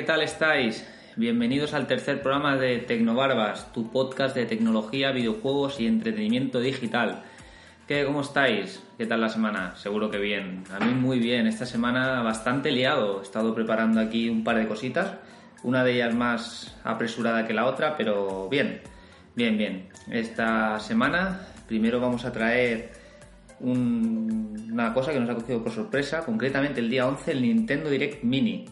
¿Qué tal estáis? Bienvenidos al tercer programa de Tecnobarbas, tu podcast de tecnología, videojuegos y entretenimiento digital. ¿Qué, ¿Cómo estáis? ¿Qué tal la semana? Seguro que bien. A mí muy bien. Esta semana bastante liado. He estado preparando aquí un par de cositas. Una de ellas más apresurada que la otra, pero bien. Bien, bien. Esta semana primero vamos a traer un- una cosa que nos ha cogido por sorpresa, concretamente el día 11, el Nintendo Direct Mini,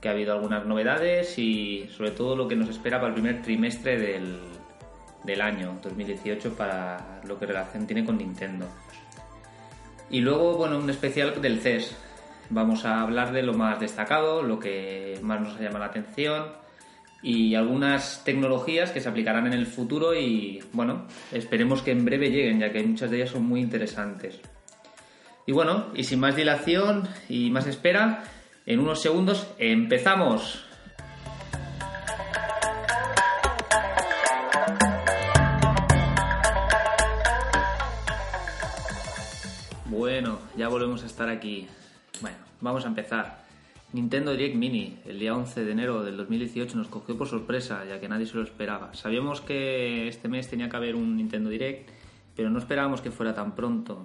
que ha habido algunas novedades y sobre todo lo que nos espera para el primer trimestre del, del año 2018 para lo que relación tiene con Nintendo. Y luego, bueno, un especial del CES. Vamos a hablar de lo más destacado, lo que más nos llama la atención y algunas tecnologías que se aplicarán en el futuro y, bueno, esperemos que en breve lleguen, ya que muchas de ellas son muy interesantes. Y bueno, y sin más dilación y más espera, en unos segundos empezamos. Bueno, ya volvemos a estar aquí. Bueno, vamos a empezar. Nintendo Direct Mini, el día 11 de enero del 2018, nos cogió por sorpresa, ya que nadie se lo esperaba. Sabíamos que este mes tenía que haber un Nintendo Direct, pero no esperábamos que fuera tan pronto.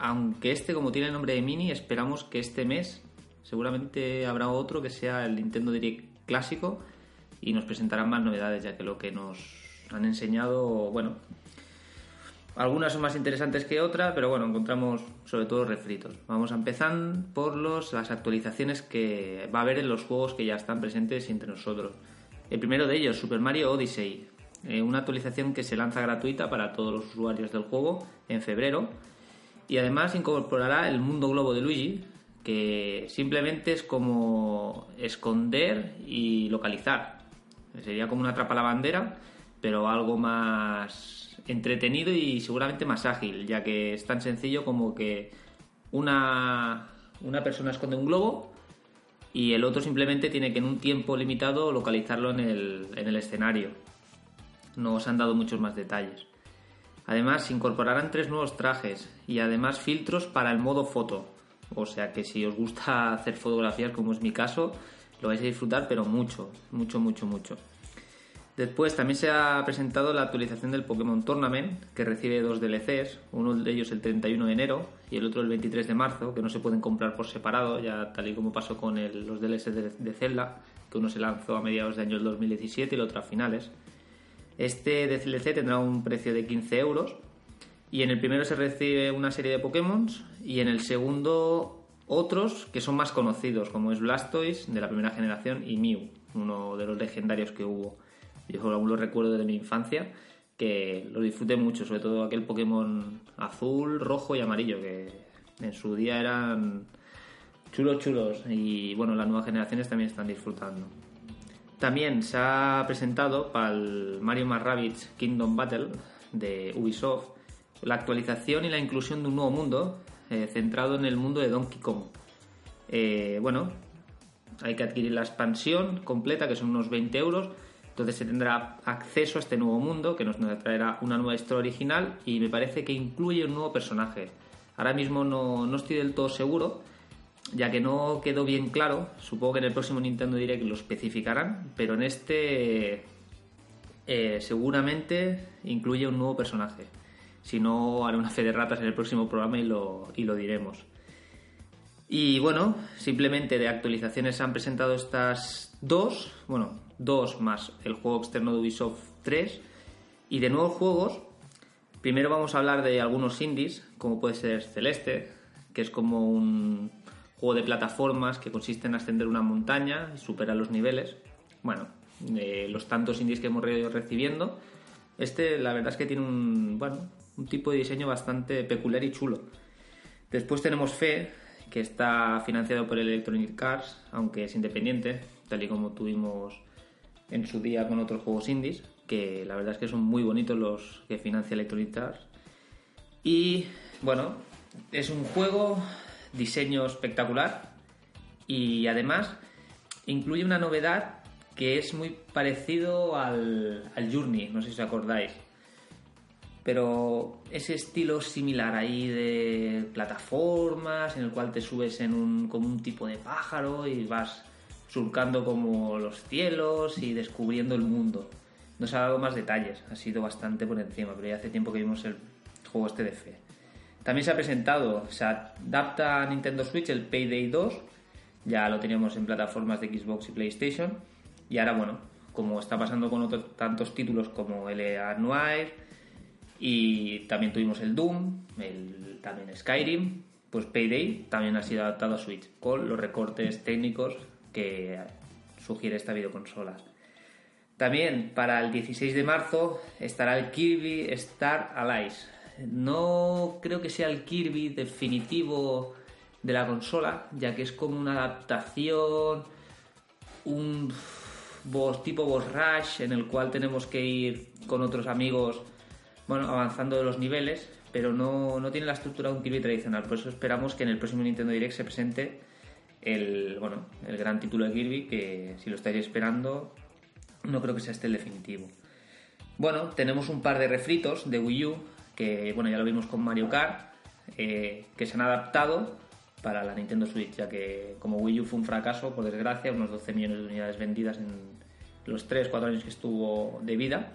Aunque este, como tiene el nombre de Mini, esperamos que este mes seguramente habrá otro que sea el Nintendo Direct clásico y nos presentarán más novedades, ya que lo que nos han enseñado, bueno, algunas son más interesantes que otras, pero bueno, encontramos sobre todo refritos. Vamos a empezar por los, las actualizaciones que va a haber en los juegos que ya están presentes entre nosotros. El primero de ellos, Super Mario Odyssey, eh, una actualización que se lanza gratuita para todos los usuarios del juego en febrero. Y además incorporará el mundo globo de Luigi, que simplemente es como esconder y localizar. Sería como una atrapa la bandera, pero algo más entretenido y seguramente más ágil, ya que es tan sencillo como que una, una persona esconde un globo y el otro simplemente tiene que en un tiempo limitado localizarlo en el, en el escenario. No os han dado muchos más detalles. Además, se incorporarán tres nuevos trajes y además filtros para el modo foto. O sea que si os gusta hacer fotografías, como es mi caso, lo vais a disfrutar, pero mucho, mucho, mucho, mucho. Después también se ha presentado la actualización del Pokémon Tournament, que recibe dos DLCs, uno de ellos el 31 de enero y el otro el 23 de marzo, que no se pueden comprar por separado, ya tal y como pasó con los DLCs de, de Zelda, que uno se lanzó a mediados de año del 2017 y el otro a finales. Este DLC tendrá un precio de 15 euros y en el primero se recibe una serie de Pokémon y en el segundo otros que son más conocidos, como es Blastoise de la primera generación y Mew, uno de los legendarios que hubo. Yo aún lo recuerdo de mi infancia, que lo disfruté mucho, sobre todo aquel Pokémon azul, rojo y amarillo, que en su día eran chulos, chulos. Y bueno, las nuevas generaciones también están disfrutando. También se ha presentado para el Mario más Rabbids Kingdom Battle de Ubisoft la actualización y la inclusión de un nuevo mundo eh, centrado en el mundo de Donkey Kong. Eh, bueno, hay que adquirir la expansión completa, que son unos 20 euros. Entonces se tendrá acceso a este nuevo mundo, que nos traerá una nueva historia original y me parece que incluye un nuevo personaje. Ahora mismo no, no estoy del todo seguro, ya que no quedó bien claro. Supongo que en el próximo Nintendo Direct lo especificarán, pero en este eh, seguramente incluye un nuevo personaje. Si no, haré una fe de ratas en el próximo programa y lo, y lo diremos. Y bueno, simplemente de actualizaciones se han presentado estas dos, bueno, dos más el juego externo de Ubisoft 3. Y de nuevos juegos, primero vamos a hablar de algunos indies, como puede ser Celeste, que es como un juego de plataformas que consiste en ascender una montaña y superar los niveles. Bueno, los tantos indies que hemos ido recibiendo, este la verdad es que tiene un, bueno, un tipo de diseño bastante peculiar y chulo. Después tenemos Fe, que está financiado por Electronic Arts, aunque es independiente, tal y como tuvimos en su día con otros juegos indies, que la verdad es que son muy bonitos los que financia Electronic Arts. Y bueno, es un juego, diseño espectacular y además incluye una novedad que es muy parecido al, Journey, no sé si os acordáis pero ese estilo similar ahí de plataformas en el cual te subes en un, como un tipo de pájaro y vas surcando como los cielos y descubriendo el mundo. No se ha dado más detalles, ha sido bastante por encima, pero ya hace tiempo que vimos el juego este de fe. También se ha presentado, se adapta a Nintendo Switch el Payday 2, ya lo teníamos en plataformas de Xbox y PlayStation, y ahora bueno, como está pasando con otros tantos títulos como L.A. Noir, y también tuvimos el Doom, el, también Skyrim, pues Payday también ha sido adaptado a Switch con los recortes técnicos que sugiere esta videoconsola. También para el 16 de marzo estará el Kirby Star Allies. No creo que sea el Kirby definitivo de la consola, ya que es como una adaptación, un tipo boss rush en el cual tenemos que ir con otros amigos bueno, avanzando de los niveles, pero no, no, tiene la estructura de un Kirby tradicional. Por eso esperamos que en el próximo Nintendo Direct se presente el, bueno, el gran título de Kirby, que si lo estáis esperando, no creo que sea este el definitivo. Bueno, tenemos un par de refritos de Wii U, que bueno, ya lo vimos con Mario Kart, eh, que se han adaptado para la Nintendo Switch, ya que como Wii U fue un fracaso, por desgracia, unos 12 millones de unidades vendidas en los 3-4 años que estuvo de vida,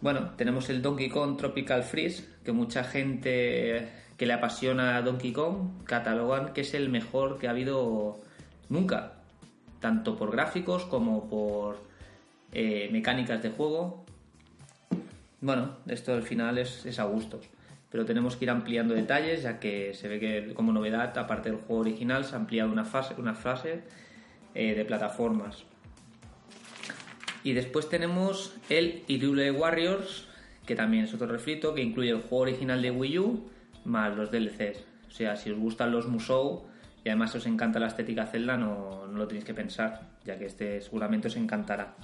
bueno, tenemos el Donkey Kong Tropical Freeze, que mucha gente que le apasiona a Donkey Kong catalogan que es el mejor que ha habido nunca, tanto por gráficos como por eh, mecánicas de juego. Bueno, esto al final es, a gustos, pero tenemos que ir ampliando detalles ya que se ve que como novedad, aparte del juego original, se ha ampliado una fase, una fase eh, de plataformas. Y después tenemos el Irule Warriors, que también es otro refrito, que incluye el juego original de Wii U más los DLCs. O sea, si os gustan los Musou y además os encanta la estética Zelda, no, no lo tenéis que pensar, ya que este seguramente os encantará.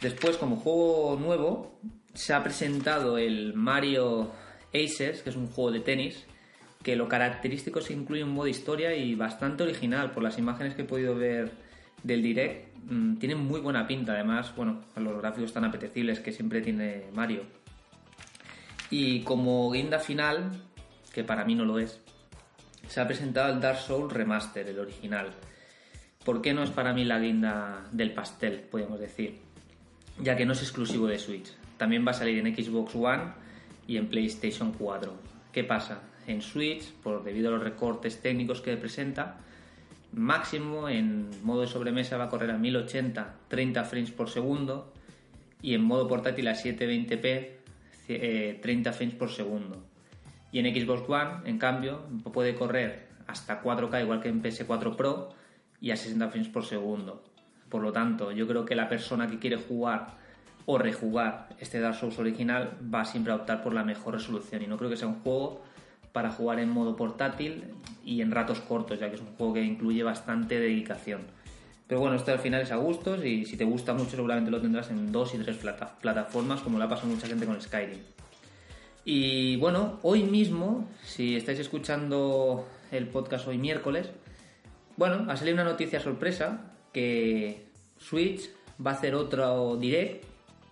Después, como juego nuevo, se ha presentado el Mario Aces, que es un juego de tenis, que lo característico es que incluye un modo historia y bastante original por las imágenes que he podido ver del direct Mm, tiene muy buena pinta, además, bueno, los gráficos tan apetecibles que siempre tiene Mario. Y como guinda final, que para mí no lo es, se ha presentado el Dark Souls Remaster, el original. ¿Por qué no es para mí la guinda del pastel, podríamos decir? Ya que no es exclusivo de Switch. También va a salir en Xbox One y en PlayStation 4. ¿Qué pasa? En Switch, por debido a los recortes técnicos que presenta, máximo en modo de sobremesa va a correr a 1080 30 frames por segundo y en modo portátil a 720p 30 eh, frames por segundo. Y en Xbox One en cambio puede correr hasta 4K igual que en PS4 Pro y a 60 frames por segundo. Por lo tanto yo creo que la persona que quiere jugar o rejugar este Dark Souls original va siempre a optar por la mejor resolución y no creo que sea un juego para jugar en modo portátil y en ratos cortos, ya que es un juego que incluye bastante dedicación. Pero bueno, esto al final es a gustos y si te gusta mucho seguramente lo tendrás en dos y tres plataformas, como le ha pasado mucha gente con Skyrim. Y bueno, hoy mismo, si estáis escuchando el podcast hoy miércoles, bueno, ha salido una noticia sorpresa que Switch va a hacer otro direct.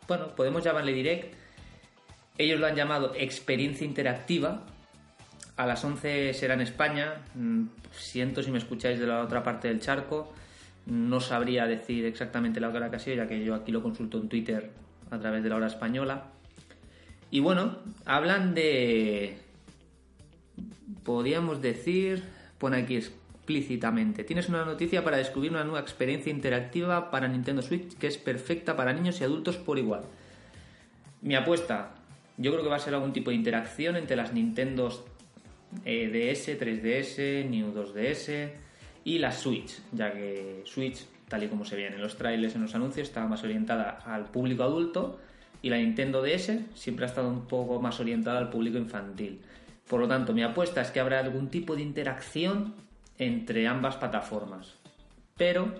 Bueno, podemos llamarle direct. Ellos lo han llamado experiencia interactiva a las 11 será en España. Mm, siento si me escucháis de la otra parte del charco. No sabría decir exactamente la hora que ha sido, ya que yo aquí lo consulto en Twitter a través de la hora española. Y bueno, hablan de. Podríamos decir. pone aquí explícitamente. Tienes una noticia para descubrir una nueva experiencia interactiva para Nintendo Switch que es perfecta para niños y adultos por igual. Mi apuesta, yo creo que va a ser algún tipo de interacción entre las Nintendos eh, DS, 3DS, New 2DS y la Switch, ya que Switch, tal y como se ve en los trailers, en los anuncios, estaba más orientada al público adulto y la Nintendo DS siempre ha estado un poco más orientada al público infantil. Por lo tanto, mi apuesta es que habrá algún tipo de interacción entre ambas plataformas. Pero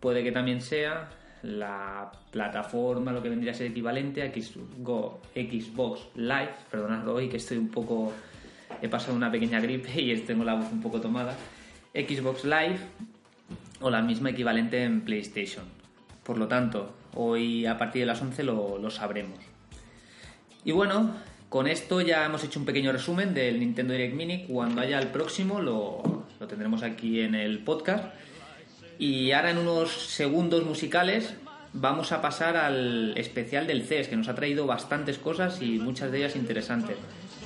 puede que también sea la plataforma, lo que vendría a ser equivalente a Xbox Live, perdonadlo hoy que estoy un poco, he pasado una pequeña gripe y tengo la voz un poco tomada, Xbox Live o la misma equivalente en PlayStation. Por lo tanto, hoy a partir de las 11 lo, sabremos. Y bueno, con esto ya hemos hecho un pequeño resumen del Nintendo Direct Mini. Cuando haya el próximo lo, lo tendremos aquí en el podcast. Y ahora en unos segundos musicales vamos a pasar al especial del CES, que nos ha traído bastantes cosas y muchas de ellas interesantes.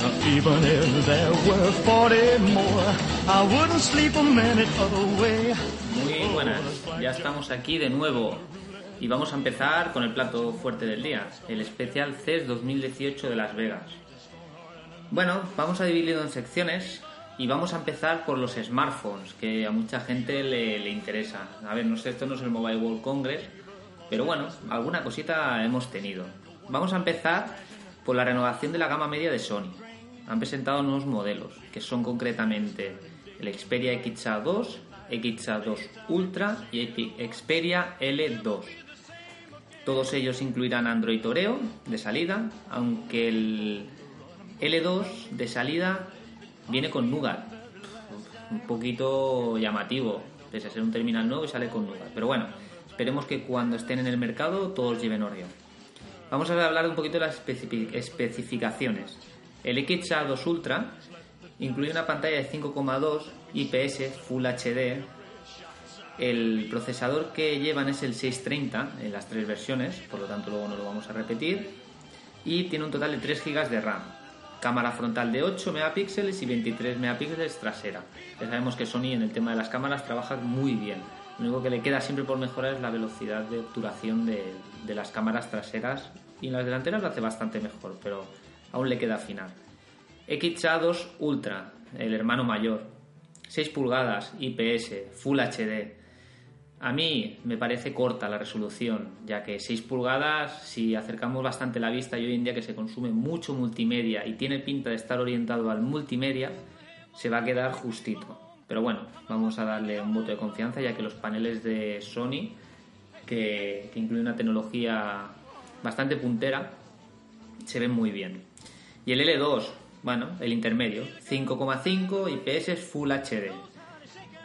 Even if there were 40 more, I wouldn't sleep a minute away. Muy buenas, ya estamos aquí de nuevo y vamos a empezar con el plato fuerte del día, el especial CES 2018 de Las Vegas. Bueno, vamos a dividirlo en secciones y vamos a empezar por los smartphones, que a mucha gente le interesa. A ver, no sé, esto no es el Mobile World Congress, pero bueno, alguna cosita hemos tenido. Vamos a empezar por la renovación de la gama media de Sony han presentado nuevos modelos, que son concretamente el Xperia XA2, XA2 Ultra y Xperia L2. Todos ellos incluirán Android Oreo de salida, aunque el L2 de salida viene con Nougat. Un poquito llamativo, pese a ser un terminal nuevo y sale con Nougat. Pero bueno, esperemos que cuando estén en el mercado todos lleven Oreo. Vamos a hablar un poquito de las especificaciones. El XA2 Ultra incluye una pantalla de 5,2 IPS Full HD. El procesador que llevan es el 630 en las tres versiones, por lo tanto luego no lo vamos a repetir. Y tiene un total de 3 GB de RAM. Cámara frontal de 8 megapíxeles y 23 megapíxeles trasera. Ya sabemos que Sony en el tema de las cámaras trabaja muy bien. Lo único que le queda siempre por mejorar es la velocidad de obturación de las cámaras traseras y en las delanteras lo hace bastante mejor, pero aún le queda final. XA2 Ultra, el hermano mayor, 6 pulgadas, IPS, Full HD. A mí me parece corta la resolución, ya que 6 pulgadas, si acercamos bastante la vista y hoy en día que se consume mucho multimedia y tiene pinta de estar orientado al multimedia, se va a quedar justito. Pero bueno, vamos a darle un voto de confianza, ya que los paneles de Sony, que, que incluyen una tecnología bastante puntera, se ven muy bien. Y el L2, bueno, el intermedio, 5,5 IPS Full HD.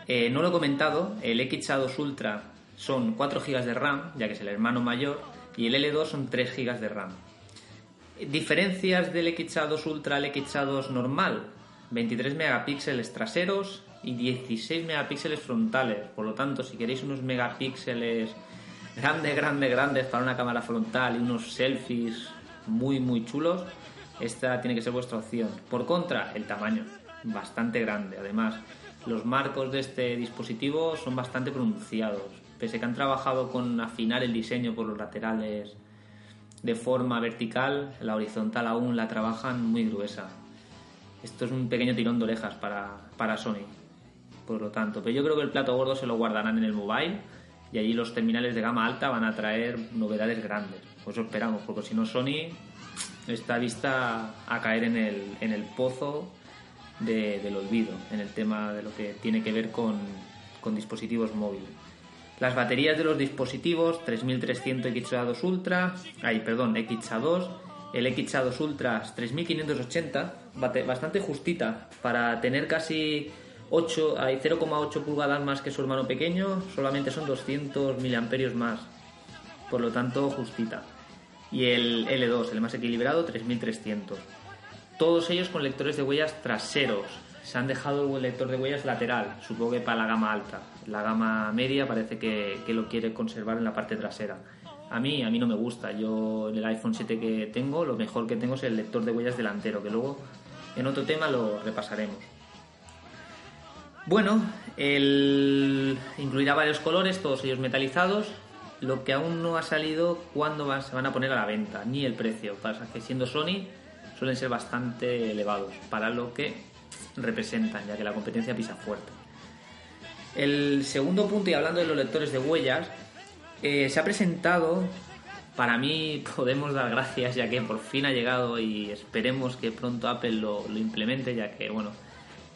Eh, no lo he comentado, el XA2 Ultra son 4 GB de RAM, ya que es el hermano mayor, y el L2 son 3 GB de RAM. Diferencias del XA2 Ultra al XA2 normal, 23 megapíxeles traseros y 16 megapíxeles frontales. Por lo tanto, si queréis unos megapíxeles grandes, grandes, grandes para una cámara frontal y unos selfies muy, muy chulos, esta tiene que ser vuestra opción. Por contra, el tamaño, bastante grande. Además, los marcos de este dispositivo son bastante pronunciados. Pese a que han trabajado con afinar el diseño por los laterales de forma vertical, la horizontal aún la trabajan muy gruesa. Esto es un pequeño tirón de orejas para, para Sony. Por lo tanto, pero yo creo que el plato gordo se lo guardarán en el mobile y allí los terminales de gama alta van a traer novedades grandes. Pues eso esperamos, porque si no Sony está vista a caer en el, en el pozo del olvido, en el tema de lo que tiene que ver con, con dispositivos móviles. Las baterías de los dispositivos 3300 XA2 Ultra, ay, perdón, XA2, el XA2 Ultra 3580, bastante justita para tener casi 8, hay 0,8 pulgadas más que su hermano pequeño, solamente son 200 miliamperios más. Por lo tanto, justita. Y el L2, el más equilibrado, 3300. Todos ellos con lectores de huellas traseros. Se han dejado el lector de huellas lateral, supongo que para la gama alta. La gama media parece que, que lo quiere conservar en la parte trasera. A mí, a mí no me gusta. Yo en el iPhone 7 que tengo, lo mejor que tengo es el lector de huellas delantero, que luego en otro tema lo repasaremos. Bueno, el... incluirá varios colores, todos ellos metalizados. Lo que aún no ha salido, cuándo se van a poner a la venta, ni el precio. Pasa que siendo Sony suelen ser bastante elevados para lo que representan, ya que la competencia pisa fuerte. El segundo punto, y hablando de los lectores de huellas, eh, se ha presentado, para mí podemos dar gracias ya que por fin ha llegado y esperemos que pronto Apple lo, lo implemente, ya que bueno,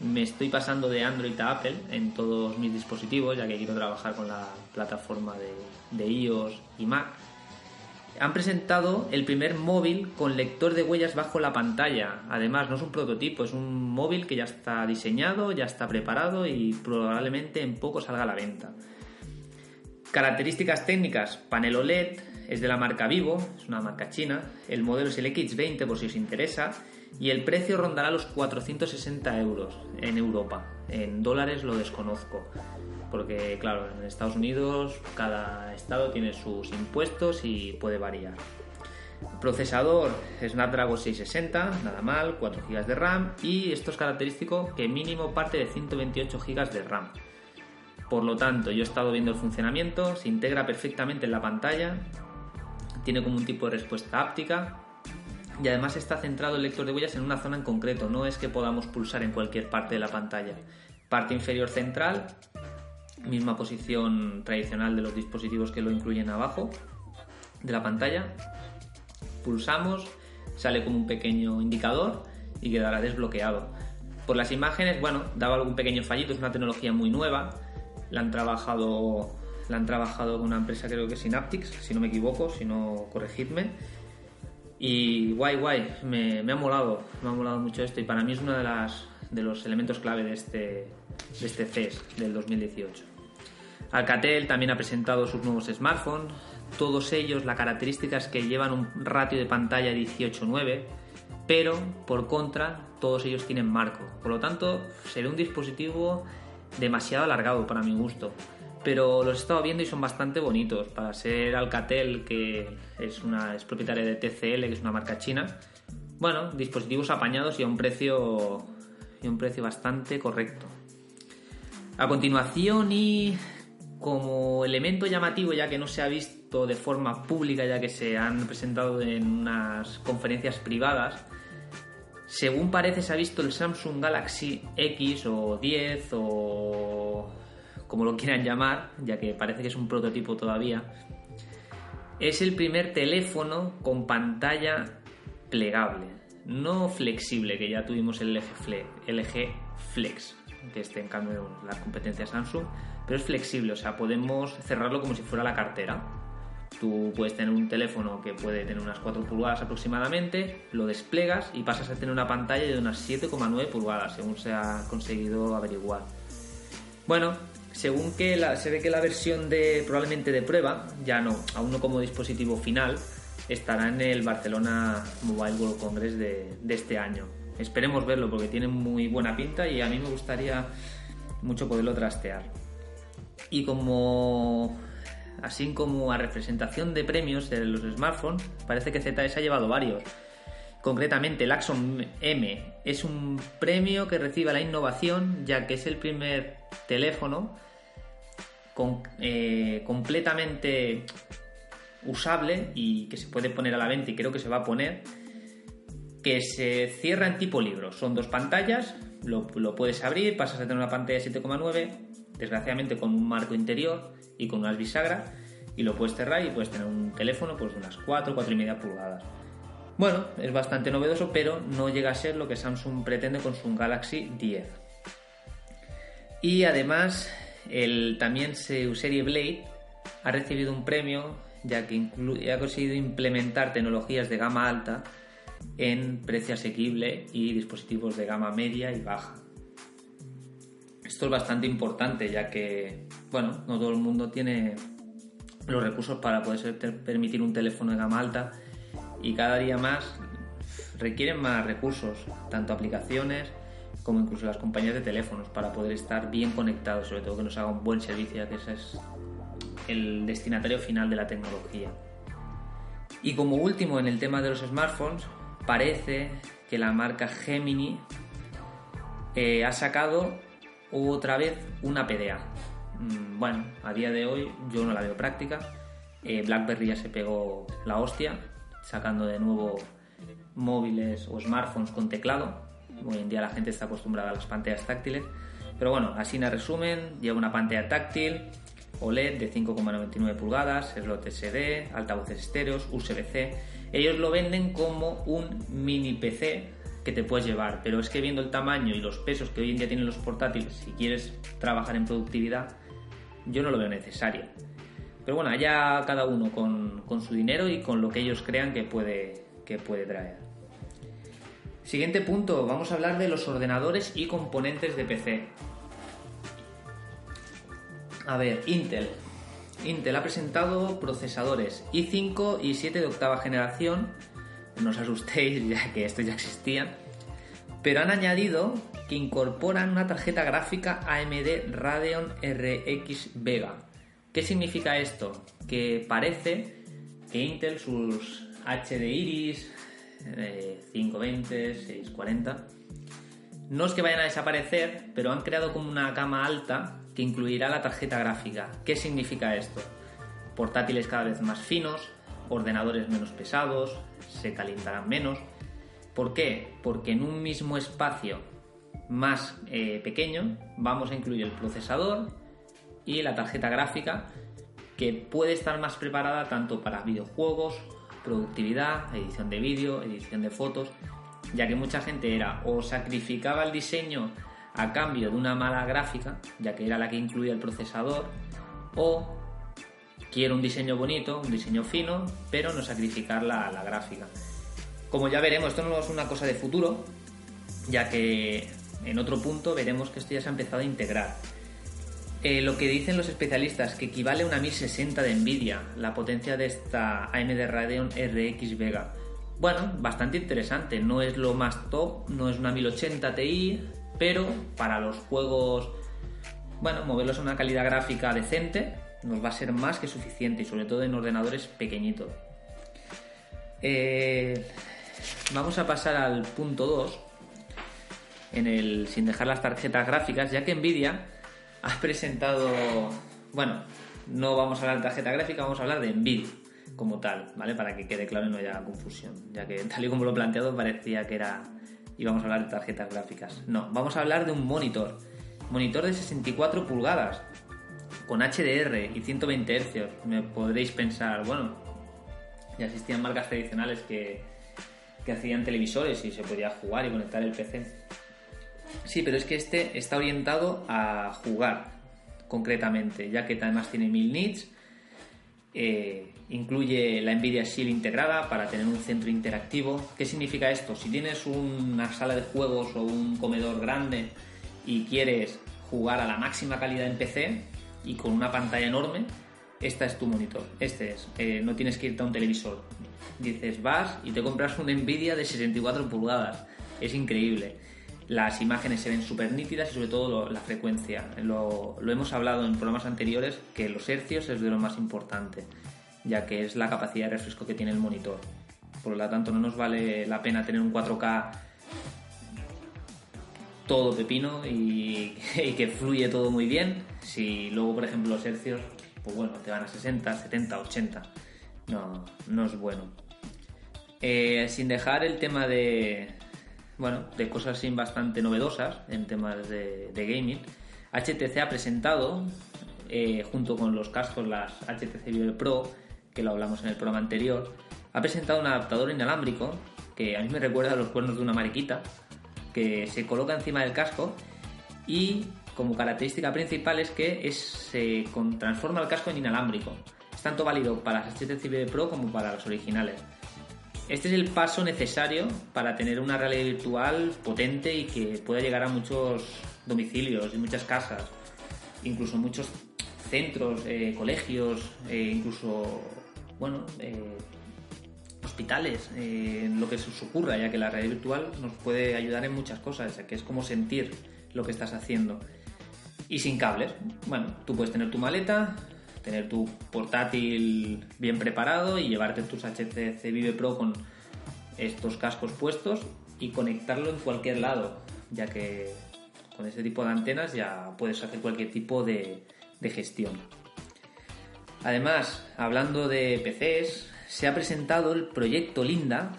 me estoy pasando de Android a Apple en todos mis dispositivos, ya que quiero trabajar con la plataforma de, iOS y Mac. Han presentado el primer móvil con lector de huellas bajo la pantalla. Además, no es un prototipo, es un móvil que ya está diseñado, ya está preparado y probablemente en poco salga a la venta. Características técnicas, panel OLED, es de la marca Vivo, es una marca china. El modelo es el X20 por si os interesa y el precio rondará los 460 euros en Europa. En dólares lo desconozco, porque claro, en Estados Unidos cada estado tiene sus impuestos y puede variar. Procesador Snapdragon 660, nada mal, 4 GB de RAM y esto es característico que mínimo parte de 128 GB de RAM. Por lo tanto, yo he estado viendo el funcionamiento, se integra perfectamente en la pantalla, tiene como un tipo de respuesta áptica, y además está centrado el lector de huellas en una zona en concreto, no es que podamos pulsar en cualquier parte de la pantalla. Parte inferior central, misma posición tradicional de los dispositivos que lo incluyen abajo de la pantalla. Pulsamos, sale como un pequeño indicador y quedará desbloqueado. Por las imágenes, bueno, daba algún pequeño fallito, es una tecnología muy nueva, la han trabajado la han trabajado con una empresa creo que Synaptics, si no me equivoco, si no corregidme y guay, guay, me, ha molado, me ha molado mucho esto y para mí es uno de, las, de los elementos clave de este, de este CES del 2018. Alcatel también ha presentado sus nuevos smartphones, todos ellos la característica es que llevan un ratio de pantalla 18.9, pero por contra todos ellos tienen marco, por lo tanto se ve un dispositivo demasiado alargado para mi gusto pero los he estado viendo y son bastante bonitos. Para ser Alcatel, que es, una, es propietaria de TCL, que es una marca china, bueno, dispositivos apañados y a un precio, y un precio bastante correcto. A continuación y como elemento llamativo, ya que no se ha visto de forma pública, ya que se han presentado en unas conferencias privadas, según parece se ha visto el Samsung Galaxy X o 10 o como lo quieran llamar, ya que parece que es un prototipo todavía, es el primer teléfono con pantalla plegable, no flexible, que ya tuvimos el LG, Flex, que este en cambio las competencias Samsung, pero es flexible, o sea, podemos cerrarlo como si fuera la cartera. Tú puedes tener un teléfono que puede tener unas 4 pulgadas aproximadamente, lo desplegas y pasas a tener una pantalla de unas 7,9 pulgadas, según se ha conseguido averiguar. Bueno, según que se ve que la versión de probablemente de prueba, ya no, aún no como dispositivo final, estará en el Barcelona Mobile World Congress de, este año. Esperemos verlo porque tiene muy buena pinta y a mí me gustaría mucho poderlo trastear. Y como así como a representación de premios de los smartphones, parece que ZS ha llevado varios. Concretamente, el Axon M es un premio que recibe la innovación, ya que es el primer teléfono eh, completamente usable y que se puede poner a la venta y creo que se va a poner, que se cierra en tipo libro. Son dos pantallas, lo, puedes abrir, pasas a tener una pantalla 7,9, desgraciadamente con un marco interior y con unas bisagras, y lo puedes cerrar y puedes tener un teléfono pues, de unas 4, 4 y media pulgadas. Bueno, es bastante novedoso, pero no llega a ser lo que Samsung pretende con su Galaxy 10. Y además el, también su serie Blade ha recibido un premio ya que ha conseguido implementar tecnologías de gama alta en precio asequible y dispositivos de gama media y baja. Esto es bastante importante ya que, bueno, no todo el mundo tiene los recursos para poder permitir un teléfono de gama alta y cada día más requieren más recursos, tanto aplicaciones como incluso las compañías de teléfonos para poder estar bien conectados, sobre todo que nos haga un buen servicio, ya que ese es el destinatario final de la tecnología. Y como último en el tema de los smartphones, parece que la marca Gemini eh, ha sacado otra vez una PDA. Mm, bueno, a día de hoy yo no la veo práctica. Eh, BlackBerry ya se pegó la hostia, sacando de nuevo móviles o smartphones con teclado. Hoy en día la gente está acostumbrada a las pantallas táctiles. Pero bueno, así en resumen, lleva una pantalla táctil, OLED de 5,99 pulgadas, slot SD, altavoces estéreos, USB-C. Ellos lo venden como un mini PC que te puedes llevar, pero es que viendo el tamaño y los pesos que hoy en día tienen los portátiles, si quieres trabajar en productividad, yo no lo veo necesario. Pero bueno, allá cada uno con, con su dinero y con lo que ellos crean que puede, que puede traer. Siguiente punto, vamos a hablar de los ordenadores y componentes de PC. A ver, Intel. Intel ha presentado procesadores i5 y 7 de octava generación. No os asustéis ya que estos ya existían. Pero han añadido que incorporan una tarjeta gráfica AMD Radeon RX Vega. ¿Qué significa esto? Que parece que Intel sus HD Iris, 520, 640. No es que vayan a desaparecer, pero han creado como una cama alta que incluirá la tarjeta gráfica. ¿Qué significa esto? Portátiles cada vez más finos, ordenadores menos pesados, se calentarán menos. ¿Por qué? Porque en un mismo espacio más eh, pequeño vamos a incluir el procesador y la tarjeta gráfica que puede estar más preparada tanto para videojuegos productividad, edición de vídeo, edición de fotos, ya que mucha gente era o sacrificaba el diseño a cambio de una mala gráfica, ya que era la que incluía el procesador, o quiero un diseño bonito, un diseño fino, pero no sacrificar la, la gráfica. Como ya veremos, esto no es una cosa de futuro, ya que en otro punto veremos que esto ya se ha empezado a integrar. Eh, lo que dicen los especialistas, que equivale a una 1060 de Nvidia, la potencia de esta AMD Radeon RX Vega. Bueno, bastante interesante, no es lo más top, no es una 1080 Ti, pero para los juegos, bueno, moverlos a una calidad gráfica decente nos va a ser más que suficiente y sobre todo en ordenadores pequeñitos. Eh, vamos a pasar al punto 2, en el, sin dejar las tarjetas gráficas, ya que Nvidia has presentado, bueno, no vamos a hablar de tarjeta gráfica, vamos a hablar de Nvidia como tal, ¿vale? Para que quede claro y no haya confusión, ya que tal y como lo he planteado parecía que era íbamos a hablar de tarjetas gráficas. No, vamos a hablar de un monitor. Monitor de 64 pulgadas con HDR y 120 Hz. Me podréis pensar, bueno, ya existían marcas tradicionales que, que hacían televisores y se podía jugar y conectar el PC. Sí, pero es que este está orientado a jugar concretamente, ya que además tiene 1000 nits, eh, incluye la Nvidia Shield integrada para tener un centro interactivo. ¿Qué significa esto? Si tienes una sala de juegos o un comedor grande y quieres jugar a la máxima calidad en PC y con una pantalla enorme, esta es tu monitor. Este es. Eh, no tienes que irte a un televisor. Dices, vas y te compras un Nvidia de 64 pulgadas. Es increíble las imágenes se ven súper nítidas y sobre todo la frecuencia. Lo, hemos hablado en programas anteriores que los hercios es de lo más importante, ya que es la capacidad de refresco que tiene el monitor. Por lo tanto, no nos vale la pena tener un 4K todo pepino y, que fluye todo muy bien. Si luego, por ejemplo, los hercios, pues bueno, te van a 60, 70, 80. No, no es bueno. Eh, sin dejar el tema de, bueno, de cosas bastante novedosas en temas de, gaming. HTC ha presentado, eh, junto con los cascos, las HTC Vive Pro, que lo hablamos en el programa anterior, ha presentado un adaptador inalámbrico que a mí me recuerda a los cuernos de una mariquita, que se coloca encima del casco y como característica principal es que se transforma el casco en inalámbrico. Es tanto válido para las HTC Pro como para las originales. Este es el paso necesario para tener una realidad virtual potente y que pueda llegar a muchos domicilios y muchas casas, incluso muchos centros, eh, colegios, eh, incluso, bueno, eh, hospitales, lo que se os ocurra, ya que la realidad virtual nos puede ayudar en muchas cosas, ya que es como sentir lo que estás haciendo. Y sin cables. Bueno, tú puedes tener tu maleta, tener tu portátil bien preparado y llevarte tus HTC Vive Pro con estos cascos puestos y conectarlo en cualquier lado, ya que con ese tipo de antenas ya puedes hacer cualquier tipo de gestión. Además, hablando de PCs, se ha presentado el proyecto Linda,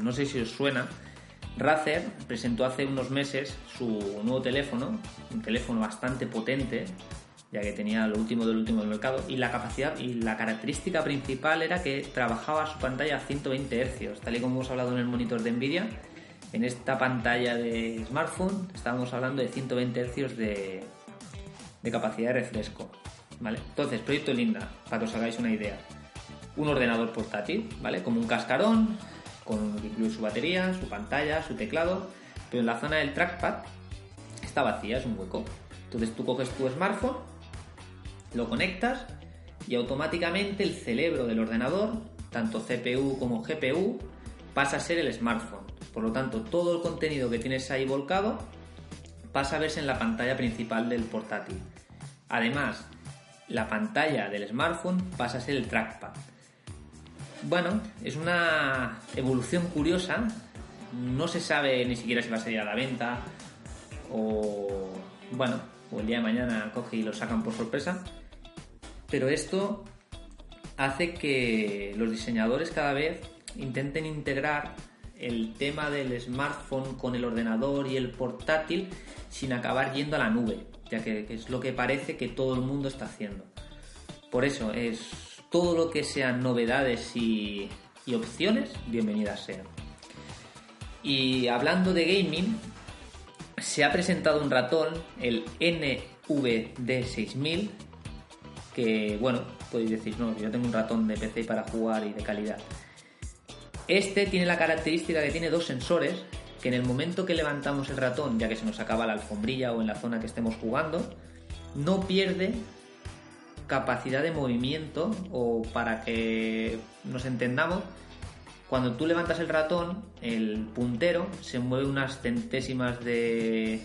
no sé si os suena, Razer presentó hace unos meses su nuevo teléfono, un teléfono bastante potente, ya que tenía lo último del último del mercado, y la capacidad y la característica principal era que trabajaba su pantalla a 120 Hz, tal y como hemos hablado en el monitor de Nvidia. En esta pantalla de smartphone estábamos hablando de 120 Hz de, de capacidad de refresco. ¿vale? Entonces, proyecto Linda, para que os hagáis una idea. Un ordenador portátil, ¿vale? Como un cascarón, con incluye su batería, su pantalla, su teclado, pero en la zona del trackpad está vacía, es un hueco. Entonces tú coges tu smartphone, lo conectas y automáticamente el cerebro del ordenador, tanto CPU como GPU, pasa a ser el smartphone. Por lo tanto, todo el contenido que tienes ahí volcado pasa a verse en la pantalla principal del portátil. Además, la pantalla del smartphone pasa a ser el trackpad. Bueno, es una evolución curiosa. No se sabe ni siquiera si va a salir a la venta o bueno, o el día de mañana coge y lo sacan por sorpresa. Pero esto hace que los diseñadores cada vez intenten integrar el tema del smartphone con el ordenador y el portátil sin acabar yendo a la nube, ya que, es lo que parece que todo el mundo está haciendo. Por eso es todo lo que sean novedades y, opciones, bienvenidas sean. Y hablando de gaming, se ha presentado un ratón, el NVD6000, que bueno, podéis decir, no, yo tengo un ratón de PC para jugar y de calidad. Este tiene la característica que tiene dos sensores que en el momento que levantamos el ratón, ya que se nos acaba la alfombrilla o en la zona que estemos jugando, no pierde capacidad de movimiento o para que nos entendamos, cuando tú levantas el ratón, el puntero se mueve unas centésimas de,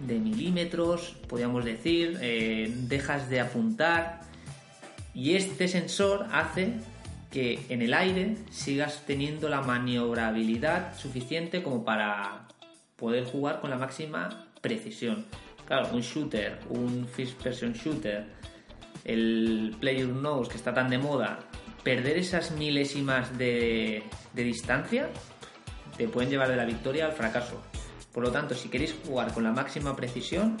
de milímetros, podríamos decir, eh, dejas de apuntar y este sensor hace que en el aire sigas teniendo la maniobrabilidad suficiente como para poder jugar con la máxima precisión. Claro, un shooter, un first person shooter, el Player Knows que está tan de moda, perder esas milésimas de, distancia te pueden llevar de la victoria al fracaso. Por lo tanto, si queréis jugar con la máxima precisión,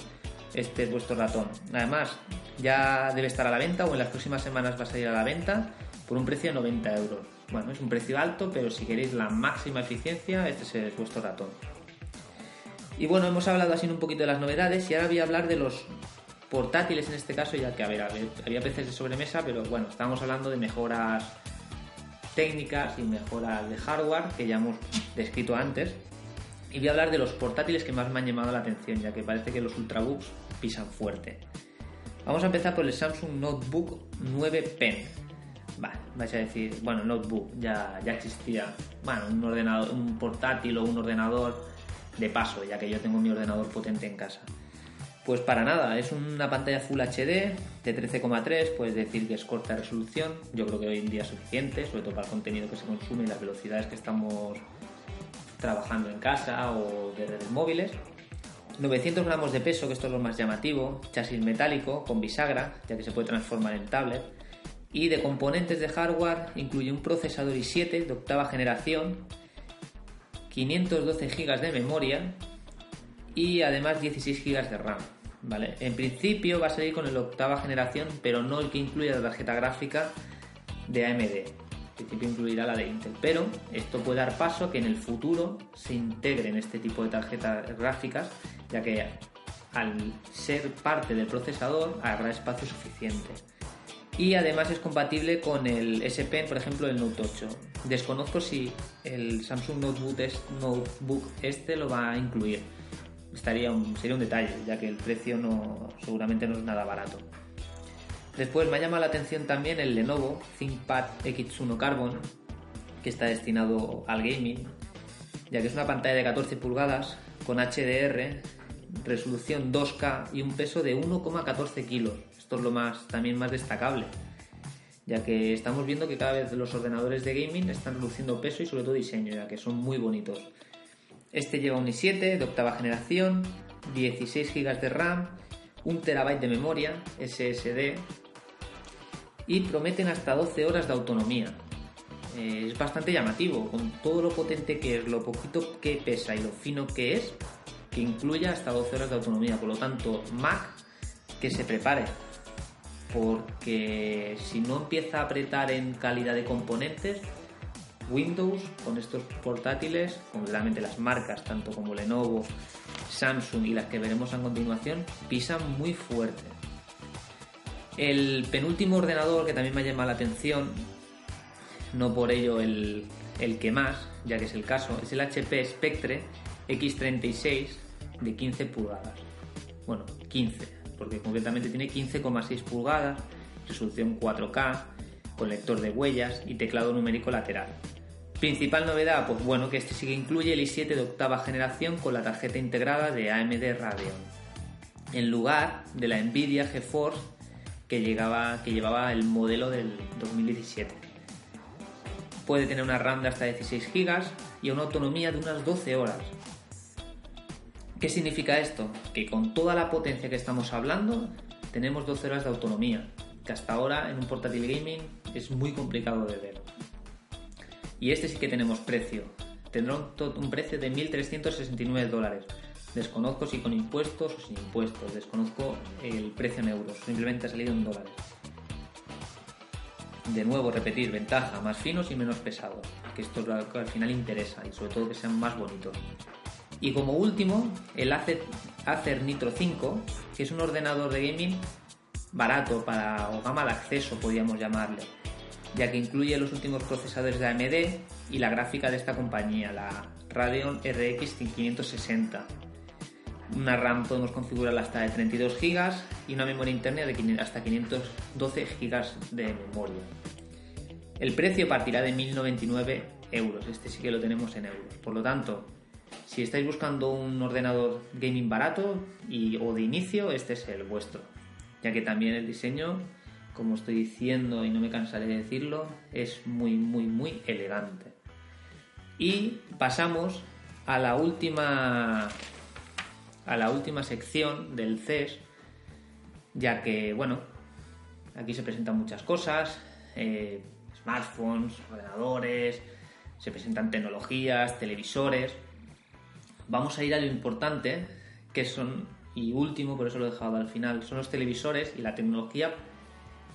este es vuestro ratón. Además, ya debe estar a la venta o en las próximas semanas va a salir a la venta por un precio de 90 euros. Bueno, es un precio alto, pero si queréis la máxima eficiencia, este es vuestro ratón. Y bueno, hemos hablado así un poquito de las novedades y ahora voy a hablar de los portátiles en este caso, ya que a ver, había PCs de sobremesa, pero bueno, estamos hablando de mejoras técnicas y mejoras de hardware que ya hemos descrito antes. Y voy a hablar de los portátiles que más me han llamado la atención, ya que parece que los ultrabooks pisan fuerte. Vamos a empezar por el Samsung Notebook 9 Pen. Vale, vais a decir, bueno, notebook ya, ya existía. Bueno, un ordenador, un portátil o un ordenador de paso, ya que yo tengo mi ordenador potente en casa. Pues para nada, es una pantalla Full HD de 13,3, puedes decir que es corta resolución, yo creo que hoy en día es suficiente, sobre todo para el contenido que se consume y las velocidades que estamos trabajando en casa o de redes móviles. 900 gramos de peso, que esto es lo más llamativo, chasis metálico con bisagra, ya que se puede transformar en tablet. Y de componentes de hardware incluye un procesador i7 de octava generación, 512 GB de memoria y además 16 GB de RAM. ¿vale? En principio va a salir con el octava generación, pero no el que incluye la tarjeta gráfica de AMD. En principio incluirá la de Intel, pero esto puede dar paso a que en el futuro se integren este tipo de tarjetas gráficas, ya que al ser parte del procesador habrá espacio suficiente. y además es compatible con el S Pen, por ejemplo, el Note 8. Desconozco si el Samsung Notebook este lo va a incluir. Estaría sería un detalle, ya que el precio no, seguramente no es nada barato. Después me ha llamado la atención también el Lenovo ThinkPad X1 Carbon, que está destinado al gaming, ya que es una pantalla de 14 pulgadas con HDR, resolución 2K y un peso de 1,14 kilos. Esto es lo más también más destacable, ya que estamos viendo que cada vez los ordenadores de gaming están reduciendo peso y sobre todo diseño, ya que son muy bonitos. Este lleva un i7 de octava generación, 16 GB de RAM, 1 TB de memoria SSD y prometen hasta 12 horas de autonomía. Eh, es bastante llamativo, con todo lo potente que es, lo poquito que pesa y lo fino que es, que incluya hasta 12 horas de autonomía. Por lo tanto, Mac que se prepare, porque si no empieza a apretar en calidad de componentes, Windows con estos portátiles, con realmente las marcas, tanto como Lenovo, Samsung y las que veremos a continuación, pisan muy fuerte. El penúltimo ordenador que también me ha llamado la atención, no por ello el, el que más, ya que es el caso, es el HP Spectre X36 de 15 pulgadas. Bueno, 15, porque concretamente tiene 15,6 pulgadas, resolución 4K, con lector de huellas y teclado numérico lateral. Principal novedad, pues bueno, que este sí que incluye el i7 de octava generación con la tarjeta integrada de AMD Radeon, en lugar de la Nvidia GeForce que, que llevaba el modelo del 2017. Puede tener una RAM de hasta 16 GB y una autonomía de unas 12 horas. ¿Qué significa esto? Que con toda la potencia que estamos hablando, tenemos 12 horas de autonomía, que hasta ahora en un portátil gaming es muy complicado de ver. Y este sí que tenemos precio. Tendrá un, precio de 1.369 dólares. Desconozco si con impuestos o sin impuestos. Desconozco el precio en euros. Simplemente ha salido en dólares. De nuevo, repetir, ventaja, más finos y menos pesados. Que esto es lo que al final interesa y sobre todo que sean más bonitos. Y como último, el Acer, Nitro 5, que es un ordenador de gaming barato para o gama de acceso, podríamos llamarle ya que incluye los últimos procesadores de AMD y la gráfica de esta compañía, la Radeon RX 560. Una RAM podemos configurarla hasta de 32 GB y una memoria interna de hasta 512 GB de memoria. El precio partirá de 1.099 euros, este sí que lo tenemos en euros. Por lo tanto, si estáis buscando un ordenador gaming barato y, o de inicio, este es el vuestro, ya que también el diseño como estoy diciendo y no me cansaré de decirlo, es muy, muy, muy elegante. Y pasamos a la última a la última sección del CES, ya que, bueno, aquí se presentan muchas cosas, eh, smartphones, ordenadores, se presentan tecnologías, televisores. Vamos a ir a lo importante, que son, y último, por eso lo he dejado al final, son los televisores y la tecnología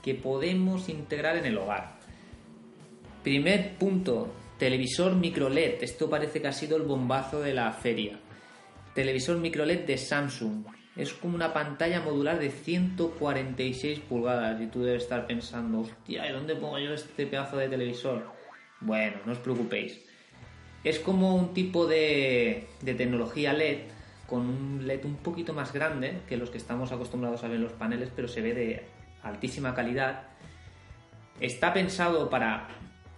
que podemos integrar en el hogar. Primer punto, televisor micro LED. Esto parece que ha sido el bombazo de la feria. Televisor micro LED de Samsung. Es como una pantalla modular de 146 pulgadas y tú debes estar pensando, hostia, ¿y dónde pongo yo este pedazo de televisor? Bueno, no os preocupéis. Es como un tipo de, de tecnología LED con un LED un poquito más grande que los que estamos acostumbrados a ver en los paneles, pero se ve de altísima calidad, está pensado para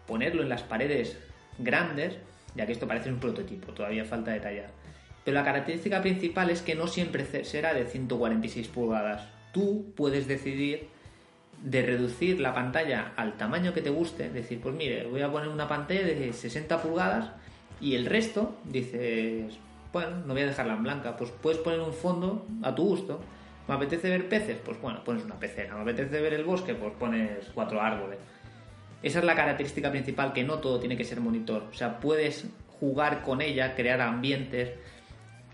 ponerlo en las paredes grandes, ya que esto parece un prototipo, todavía falta detallar. Pero la característica principal es que no siempre será de 146 pulgadas. Tú puedes decidir de reducir la pantalla al tamaño que te guste, decir, pues mire, voy a poner una pantalla de 60 pulgadas y el resto dices, bueno, no voy a dejarla en blanca, pues puedes poner un fondo a tu gusto ¿Me apetece ver peces? Pues bueno, pones una pecera. ¿Me apetece ver el bosque? Pues pones cuatro árboles. Esa es la característica principal, que no todo tiene que ser monitor. O sea, puedes jugar con ella, crear ambientes,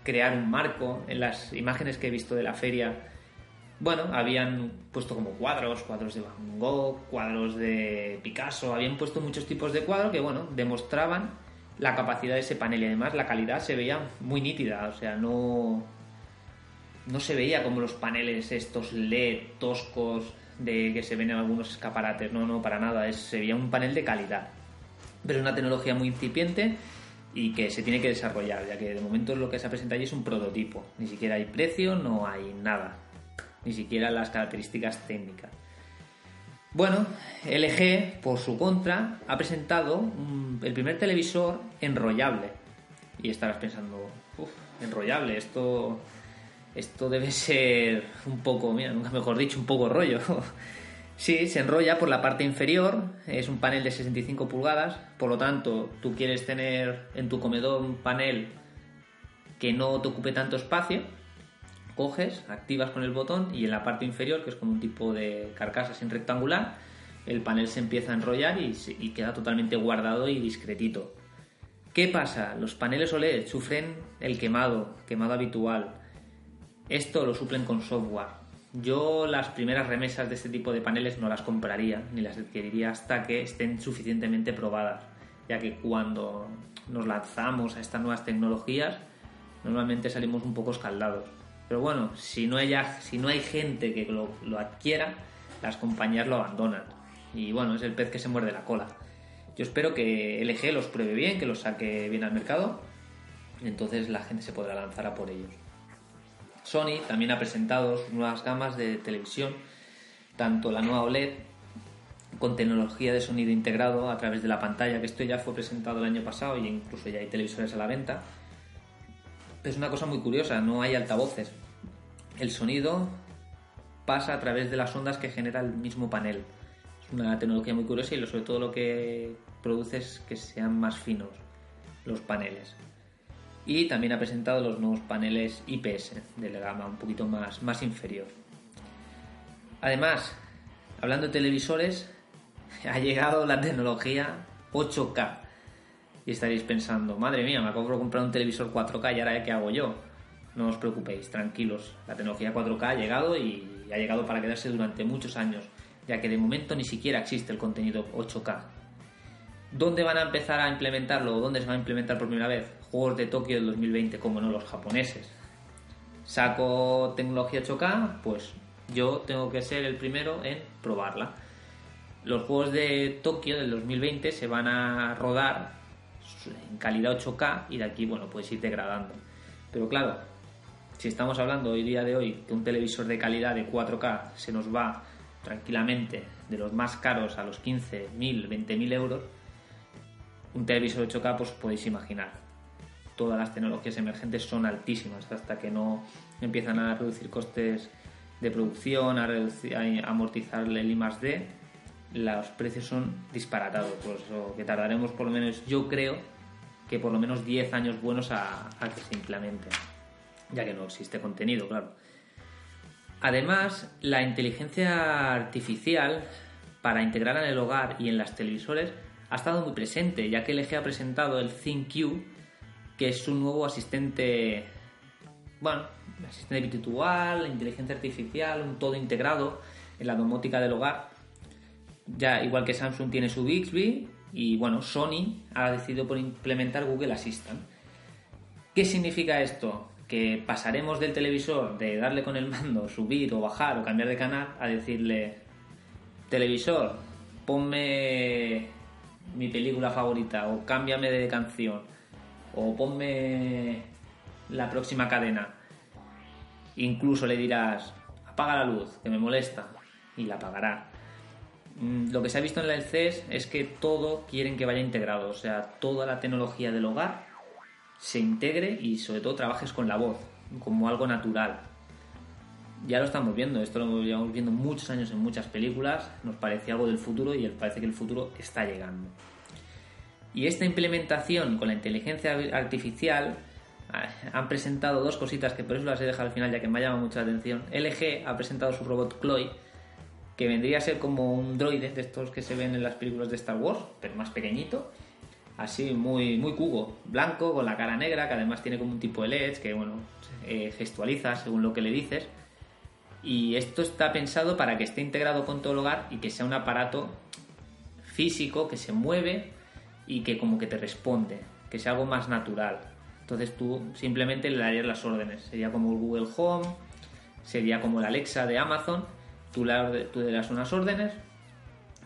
crear un marco. En las imágenes que he visto de la feria, bueno, habían puesto como cuadros, cuadros de Van Gogh, cuadros de Picasso, habían puesto muchos tipos de cuadros que, bueno, demostraban la capacidad de ese panel y además la calidad se veía muy nítida, o sea, no, no se veía como los paneles estos LED toscos de que se ven en algunos escaparates, no, no, para nada, es, sería un panel de calidad. Pero es una tecnología muy incipiente y que se tiene que desarrollar, ya que de momento lo que se ha presentado allí es un prototipo, ni siquiera hay precio, no hay nada, ni siquiera las características técnicas. Bueno, LG, por su contra, ha presentado el primer televisor enrollable. Y estarás pensando, uff, enrollable, esto, esto debe ser un poco, mira, nunca mejor dicho, un poco rollo. sí, se enrolla por la parte inferior, es un panel de 65 pulgadas, por lo tanto, tú quieres tener en tu comedor un panel que no te ocupe tanto espacio, coges, activas con el botón y en la parte inferior, que es como un tipo de carcasa sin rectangular, el panel se empieza a enrollar y, y queda totalmente guardado y discretito. ¿Qué pasa? Los paneles OLED sufren el quemado, quemado habitual. Esto lo suplen con software. Yo las primeras remesas de este tipo de paneles no las compraría ni las adquiriría hasta que estén suficientemente probadas, ya que cuando nos lanzamos a estas nuevas tecnologías normalmente salimos un poco escaldados. Pero bueno, si no hay, si no hay gente que lo, lo adquiera, las compañías lo abandonan. Y bueno, es el pez que se muerde la cola. Yo espero que LG los pruebe bien, que los saque bien al mercado. Y entonces la gente se podrá lanzar a por ellos. Sony también ha presentado sus nuevas gamas de televisión, tanto la nueva OLED con tecnología de sonido integrado a través de la pantalla, que esto ya fue presentado el año pasado y incluso ya hay televisores a la venta. Es una cosa muy curiosa, no hay altavoces. El sonido pasa a través de las ondas que genera el mismo panel. Es una tecnología muy curiosa y sobre todo lo que produce es que sean más finos los paneles. Y también ha presentado los nuevos paneles IPS de la gama un poquito más, más inferior. Además, hablando de televisores, ha llegado la tecnología 8K. Y estaréis pensando, madre mía, me acabo de comprar un televisor 4K y ahora ¿qué hago yo? No os preocupéis, tranquilos. La tecnología 4K ha llegado y ha llegado para quedarse durante muchos años, ya que de momento ni siquiera existe el contenido 8K. ¿Dónde van a empezar a implementarlo o dónde se va a implementar por primera vez? Juegos de Tokio del 2020, como no los japoneses. Saco tecnología 8K, pues yo tengo que ser el primero en probarla. Los juegos de Tokio del 2020 se van a rodar en calidad 8K y de aquí, bueno, puedes ir degradando. Pero claro, si estamos hablando hoy día de hoy que un televisor de calidad de 4K se nos va tranquilamente de los más caros a los 15.000, 20.000 euros, un televisor 8K, pues podéis imaginar. Todas las tecnologías emergentes son altísimas hasta que no empiezan a reducir costes de producción, a, reducir, a amortizar el I D, los precios son disparatados. Por eso que tardaremos por lo menos, yo creo, que por lo menos 10 años buenos a, a que se implemente, ya que no existe contenido, claro. Además, la inteligencia artificial para integrar en el hogar y en las televisores ha estado muy presente, ya que LG ha presentado el ThinQ, que es un nuevo asistente, bueno, asistente virtual, inteligencia artificial, un todo integrado en la domótica del hogar. Ya igual que Samsung tiene su Bixby y bueno, Sony ha decidido por implementar Google Assistant. ¿Qué significa esto? Que pasaremos del televisor de darle con el mando, subir o bajar o cambiar de canal a decirle televisor, ponme mi película favorita o cámbiame de canción o ponme la próxima cadena. Incluso le dirás, apaga la luz, que me molesta, y la apagará. Mm, lo que se ha visto en la CES es que todo quieren que vaya integrado, o sea, toda la tecnología del hogar se integre y sobre todo trabajes con la voz, como algo natural. Ya lo estamos viendo, esto lo llevamos viendo muchos años en muchas películas, nos parece algo del futuro y parece que el futuro está llegando. Y esta implementación con la inteligencia artificial ah, han presentado dos cositas que por eso las he dejado al final ya que me llama mucha atención. LG ha presentado su robot Chloe, que vendría a ser como un droide de estos que se ven en las películas de Star Wars, pero más pequeñito, así muy, muy cubo, blanco, con la cara negra, que además tiene como un tipo de LED que bueno, eh, gestualiza según lo que le dices. Y esto está pensado para que esté integrado con todo el hogar y que sea un aparato físico que se mueve y que como que te responde, que sea algo más natural. Entonces tú simplemente le darías las órdenes. Sería como el Google Home, sería como el Alexa de Amazon, Tú le, das unas órdenes,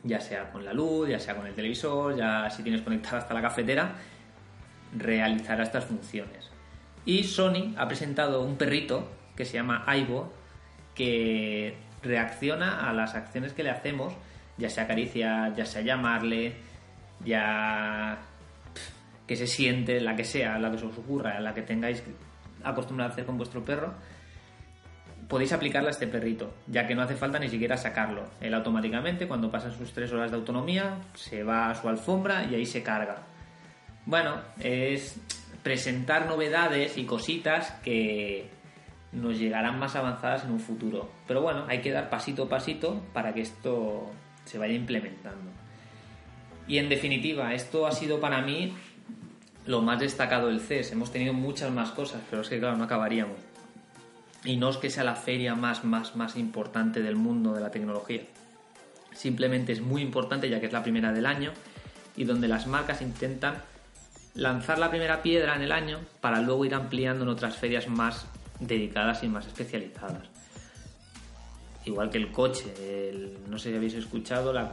ya sea con la luz, ya sea con el televisor, ya si tienes conectada hasta la cafetera, realizará estas funciones. Y Sony ha presentado un perrito que se llama Aibo, que reacciona a las acciones que le hacemos, ya sea acariciar, ya sea llamarle, ya que se siente, la que sea, la que se os ocurra, la que tengáis acostumbrado a hacer con vuestro perro, podéis aplicarla a este perrito, ya que no hace falta ni siquiera sacarlo. Él automáticamente, cuando pasan sus tres horas de autonomía, se va a su alfombra y ahí se carga. Bueno, es presentar novedades y cositas que nos llegarán más avanzadas en un futuro. Pero bueno, hay que dar pasito a pasito para que esto se vaya implementando. Y en definitiva, esto ha sido para mí lo más destacado del CES. Hemos tenido muchas más cosas, pero es que claro, no acabaríamos. Y no es que sea la feria más, más, más importante del mundo de la tecnología. Simplemente es muy importante ya que es la primera del año y donde las marcas intentan lanzar la primera piedra en el año para luego ir ampliando en otras ferias más dedicadas y más especializadas. Igual que el coche, no sé si habéis escuchado, la,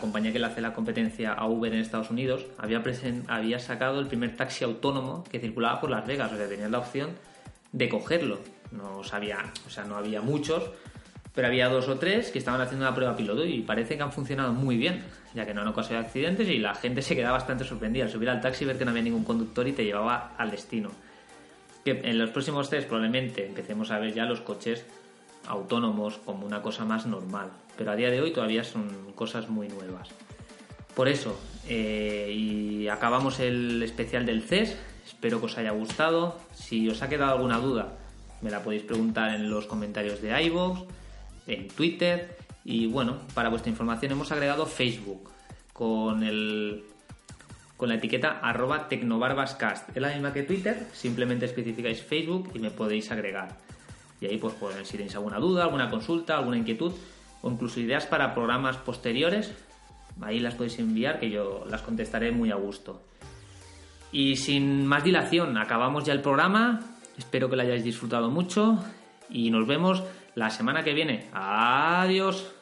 compañía que le hace la competencia a Uber en Estados Unidos había, sacado el primer taxi autónomo que circulaba por Las Vegas, o sea, tenías la opción de cogerlo. No sabía, o sea, no había muchos, pero había dos o tres que estaban haciendo una prueba piloto y parece que han funcionado muy bien, ya que no han ocasionado accidentes y la gente se quedaba bastante sorprendida al subir al taxi y ver que no había ningún conductor y te llevaba al destino. Que en los próximos test probablemente empecemos a ver ya los coches autónomos como una cosa más normal, pero a día de hoy todavía son cosas muy nuevas. Por eso, eh, y acabamos el especial del CES, espero que os haya gustado, si os ha quedado alguna duda me la podéis preguntar en los comentarios de iVoox, en Twitter y bueno, para vuestra información hemos agregado Facebook con el con la etiqueta arroba tecnobarbascast. Es la misma que Twitter, simplemente especificáis Facebook y me podéis agregar. Y ahí pues, pues si tenéis alguna duda, alguna consulta, alguna inquietud o incluso ideas para programas posteriores, ahí las podéis enviar que yo las contestaré muy a gusto. Y sin más dilación, acabamos ya el programa. Espero que lo hayáis disfrutado mucho y nos vemos la semana que viene. Adiós.